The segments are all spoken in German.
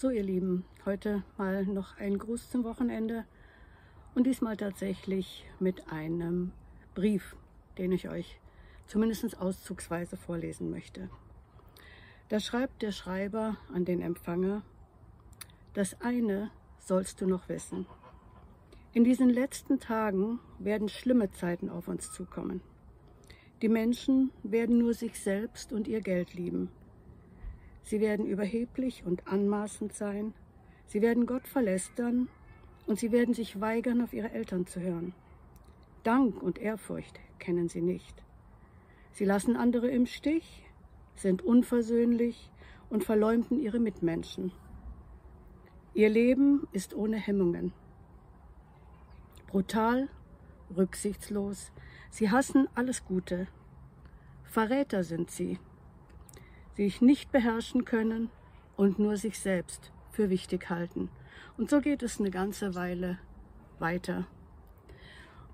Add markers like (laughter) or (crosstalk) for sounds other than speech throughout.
So ihr Lieben, heute mal noch ein Gruß zum Wochenende und diesmal tatsächlich mit einem Brief, den ich euch zumindest auszugsweise vorlesen möchte. Da schreibt der Schreiber an den Empfänger, das eine sollst du noch wissen. In diesen letzten Tagen werden schlimme Zeiten auf uns zukommen. Die Menschen werden nur sich selbst und ihr Geld lieben. Sie werden überheblich und anmaßend sein. Sie werden Gott verlästern und sie werden sich weigern, auf ihre Eltern zu hören. Dank und Ehrfurcht kennen sie nicht. Sie lassen andere im Stich, sind unversöhnlich und verleumden ihre Mitmenschen. Ihr Leben ist ohne Hemmungen. Brutal, rücksichtslos, sie hassen alles Gute. Verräter sind sie, die sich nicht beherrschen können und nur sich selbst für wichtig halten. Und so geht es eine ganze Weile weiter.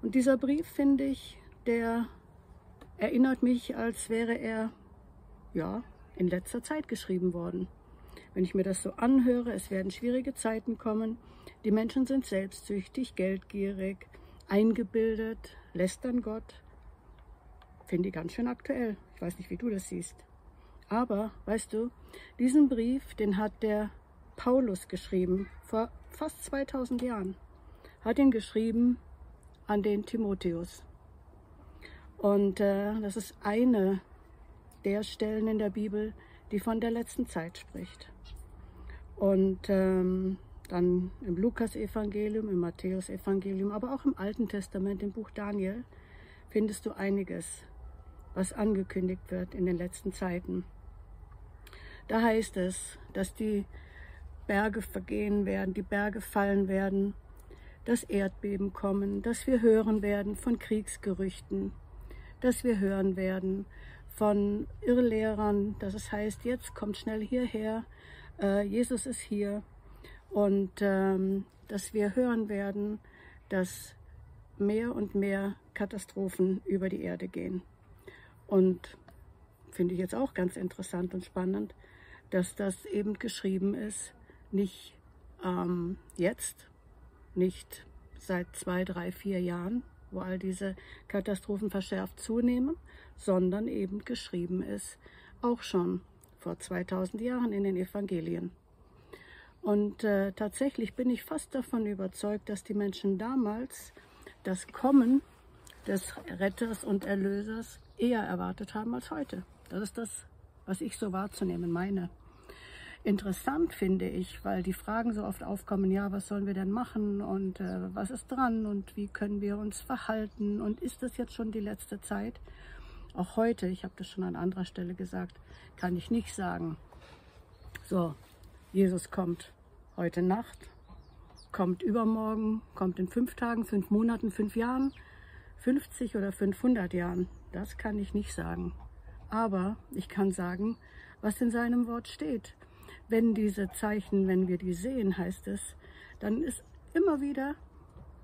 Und dieser Brief, finde ich, der erinnert mich, als wäre er ja in letzter Zeit geschrieben worden. Wenn ich mir das so anhöre, es werden schwierige Zeiten kommen. Die Menschen sind selbstsüchtig, geldgierig, eingebildet, lästern Gott. Finde ich ganz schön aktuell. Ich weiß nicht, wie du das siehst. Aber, weißt du, diesen Brief, den hat der Paulus geschrieben, vor fast 2000 Jahren. Hat ihn geschrieben an den Timotheus. Und äh, das ist eine der Stellen in der Bibel, die von der letzten Zeit spricht. Und ähm, dann im Lukas-Evangelium, im Matthäus-Evangelium, aber auch im Alten Testament, im Buch Daniel, findest du einiges, was angekündigt wird in den letzten Zeiten. Da heißt es, dass die Berge vergehen werden, die Berge fallen werden, dass Erdbeben kommen, dass wir hören werden von Kriegsgerüchten, dass wir hören werden von Irrlehrern, dass es heißt, jetzt kommt schnell hierher, äh, Jesus ist hier und ähm, dass wir hören werden, dass mehr und mehr Katastrophen über die Erde gehen. Und finde ich jetzt auch ganz interessant und spannend, dass das eben geschrieben ist, nicht ähm, jetzt, nicht seit zwei, drei, vier Jahren, wo all diese Katastrophen verschärft zunehmen, sondern eben geschrieben ist, auch schon vor 2000 Jahren in den Evangelien. Und äh, tatsächlich bin ich fast davon überzeugt, dass die Menschen damals das Kommen des Retters und Erlösers eher erwartet haben als heute. Das ist das, was ich so wahrzunehmen meine. Interessant finde ich, weil die Fragen so oft aufkommen, ja, was sollen wir denn machen und äh, was ist dran und wie können wir uns verhalten und ist das jetzt schon die letzte Zeit? Auch heute, ich habe das schon an anderer Stelle gesagt, kann ich nicht sagen, so, Jesus kommt heute Nacht, kommt übermorgen, kommt in fünf Tagen, fünf Monaten, fünf Jahren, 50 oder 500 Jahren. Das kann ich nicht sagen. Aber ich kann sagen, was in seinem Wort steht. Wenn diese Zeichen, wenn wir die sehen, heißt es, dann ist immer wieder,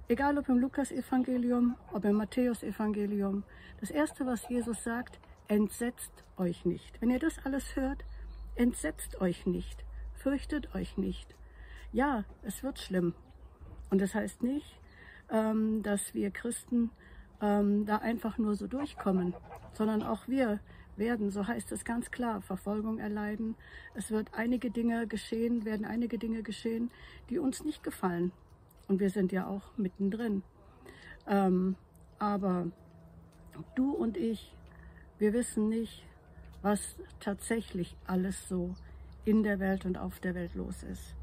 egal ob im Lukas-Evangelium, ob im Matthäus-Evangelium, das Erste, was Jesus sagt, entsetzt euch nicht. Wenn ihr das alles hört, entsetzt euch nicht, fürchtet euch nicht. Ja, es wird schlimm. Und das heißt nicht, ähm, dass wir Christen ähm, da einfach nur so durchkommen, sondern auch wir werden, so heißt es ganz klar, Verfolgung erleiden. Es wird einige Dinge geschehen, werden einige Dinge geschehen, die uns nicht gefallen. Und wir sind ja auch mittendrin. Ähm, aber du und ich, wir wissen nicht, was tatsächlich alles so in der Welt und auf der Welt los ist.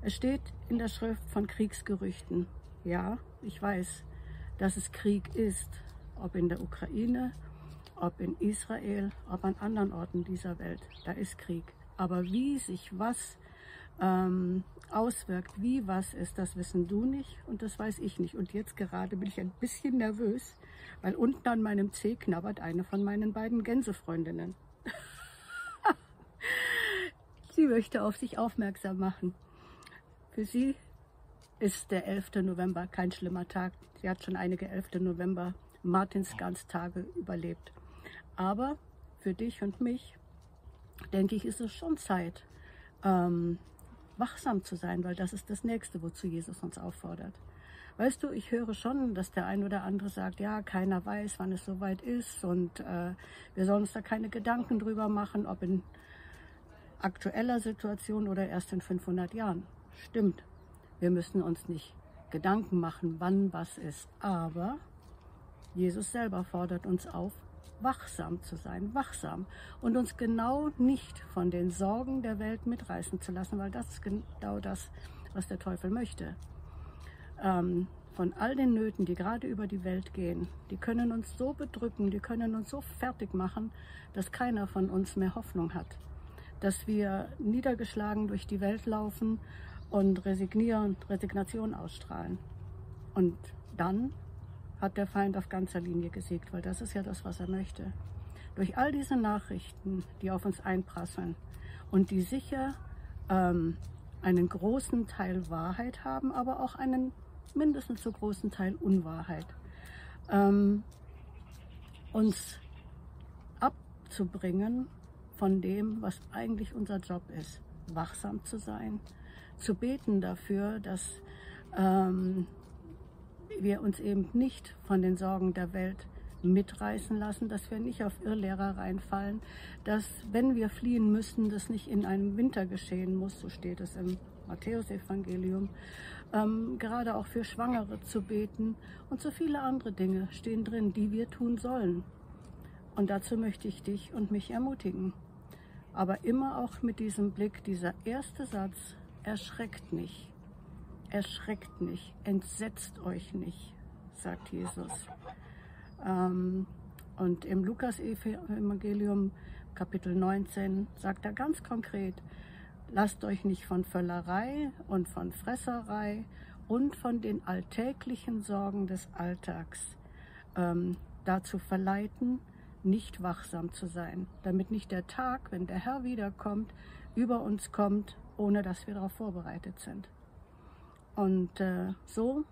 Es steht in der Schrift von Kriegsgerüchten. Ja, ich weiß, dass es Krieg ist, ob in der Ukraine, ob in Israel, ob an anderen Orten dieser Welt. Da ist Krieg. Aber wie sich was ähm, auswirkt, wie was ist, das wissen du nicht und das weiß ich nicht. Und jetzt gerade bin ich ein bisschen nervös, weil unten an meinem Zeh knabbert eine von meinen beiden Gänsefreundinnen. (laughs) sie möchte auf sich aufmerksam machen. Für sie ist der 11. November kein schlimmer Tag. Sie hat schon einige 11. November Martinsganstage überlebt. Aber für dich und mich, denke ich, ist es schon Zeit, ähm, wachsam zu sein, weil das ist das Nächste, wozu Jesus uns auffordert. Weißt du, ich höre schon, dass der ein oder andere sagt, ja, keiner weiß, wann es soweit ist und äh, wir sollen uns da keine Gedanken drüber machen, ob in aktueller Situation oder erst in 500 Jahren. Stimmt, wir müssen uns nicht Gedanken machen, wann was ist, aber Jesus selber fordert uns auf, wachsam zu sein, wachsam und uns genau nicht von den Sorgen der Welt mitreißen zu lassen, weil das ist genau das, was der Teufel möchte. Ähm, von all den Nöten, die gerade über die Welt gehen, die können uns so bedrücken, die können uns so fertig machen, dass keiner von uns mehr Hoffnung hat. Dass wir niedergeschlagen durch die Welt laufen und resignieren, Resignation ausstrahlen. Und dann hat der Feind auf ganzer Linie gesiegt, weil das ist ja das, was er möchte. Durch all diese Nachrichten, die auf uns einprasseln und die sicher ähm, einen großen Teil Wahrheit haben, aber auch einen mindestens so großen Teil Unwahrheit, ähm, uns abzubringen von dem, was eigentlich unser Job ist, wachsam zu sein, zu beten dafür, dass ähm, wir uns eben nicht von den Sorgen der Welt mitreißen lassen, dass wir nicht auf Irrlehrer reinfallen, dass wenn wir fliehen müssen, das nicht in einem Winter geschehen muss, so steht es im Matthäusevangelium, ähm, gerade auch für Schwangere zu beten und so viele andere Dinge stehen drin, die wir tun sollen. Und dazu möchte ich dich und mich ermutigen. Aber immer auch mit diesem Blick, dieser erste Satz, erschreckt nicht erschreckt nicht, entsetzt euch nicht, sagt Jesus. Ähm, und im Lukas-Evangelium, Kapitel 19, sagt er ganz konkret, lasst euch nicht von Völlerei und von Fresserei und von den alltäglichen Sorgen des Alltags ähm, dazu verleiten, nicht wachsam zu sein, damit nicht der Tag, wenn der Herr wiederkommt, über uns kommt, ohne dass wir darauf vorbereitet sind. Und äh, so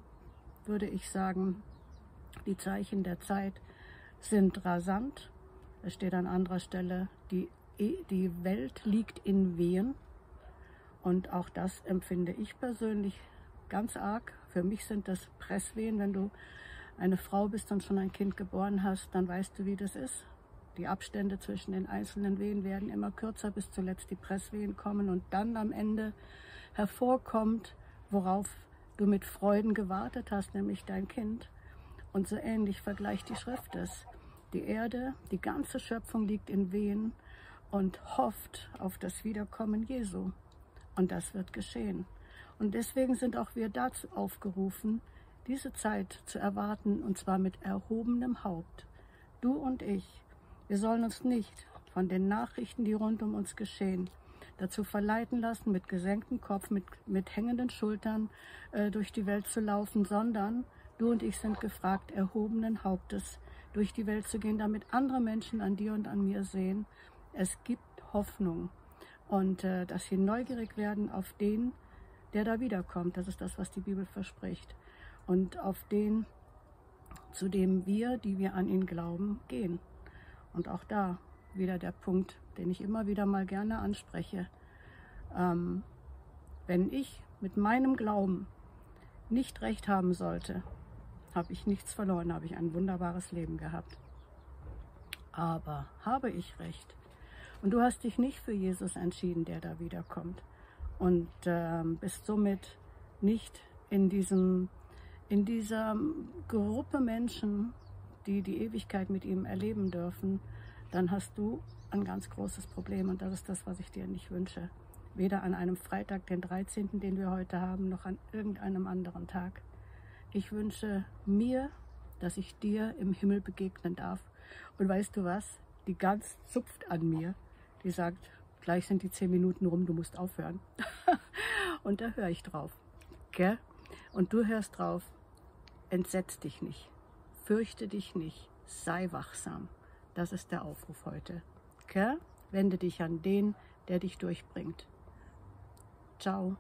würde ich sagen, die Zeichen der Zeit sind rasant. Es steht an anderer Stelle, die, die Welt liegt in Wehen. Und auch das empfinde ich persönlich ganz arg. Für mich sind das Presswehen. Wenn du eine Frau bist und schon ein Kind geboren hast, dann weißt du, wie das ist. Die Abstände zwischen den einzelnen Wehen werden immer kürzer, bis zuletzt die Presswehen kommen und dann am Ende hervorkommt, worauf du mit Freuden gewartet hast, nämlich dein Kind. Und so ähnlich vergleicht die Schrift es. Die Erde, die ganze Schöpfung liegt in Wehen und hofft auf das Wiederkommen Jesu. Und das wird geschehen. Und deswegen sind auch wir dazu aufgerufen, diese Zeit zu erwarten, und zwar mit erhobenem Haupt. Du und ich, wir sollen uns nicht von den Nachrichten, die rund um uns geschehen, dazu verleiten lassen, mit gesenktem Kopf, mit, mit hängenden Schultern äh, durch die Welt zu laufen, sondern du und ich sind gefragt, erhobenen Hauptes durch die Welt zu gehen, damit andere Menschen an dir und an mir sehen, es gibt Hoffnung und äh, dass sie neugierig werden auf den, der da wiederkommt. Das ist das, was die Bibel verspricht. Und auf den, zu dem wir, die wir an ihn glauben, gehen. Und auch da wieder der Punkt, den ich immer wieder mal gerne anspreche. Ähm, wenn ich mit meinem Glauben nicht recht haben sollte, habe ich nichts verloren, habe ich ein wunderbares Leben gehabt. Aber habe ich recht und du hast dich nicht für Jesus entschieden, der da wiederkommt und ähm, bist somit nicht in diesem in dieser Gruppe Menschen, die die Ewigkeit mit ihm erleben dürfen, dann hast du ein ganz großes Problem und das ist das, was ich dir nicht wünsche. Weder an einem Freitag, den 13., den wir heute haben, noch an irgendeinem anderen Tag. Ich wünsche mir, dass ich dir im Himmel begegnen darf. Und weißt du was? Die Gans zupft an mir. Die sagt, gleich sind die zehn Minuten rum, du musst aufhören. (laughs) und da höre ich drauf. Gell? Und du hörst drauf, entsetz dich nicht, fürchte dich nicht, sei wachsam. Das ist der Aufruf heute. Okay? Wende dich an den, der dich durchbringt. Ciao.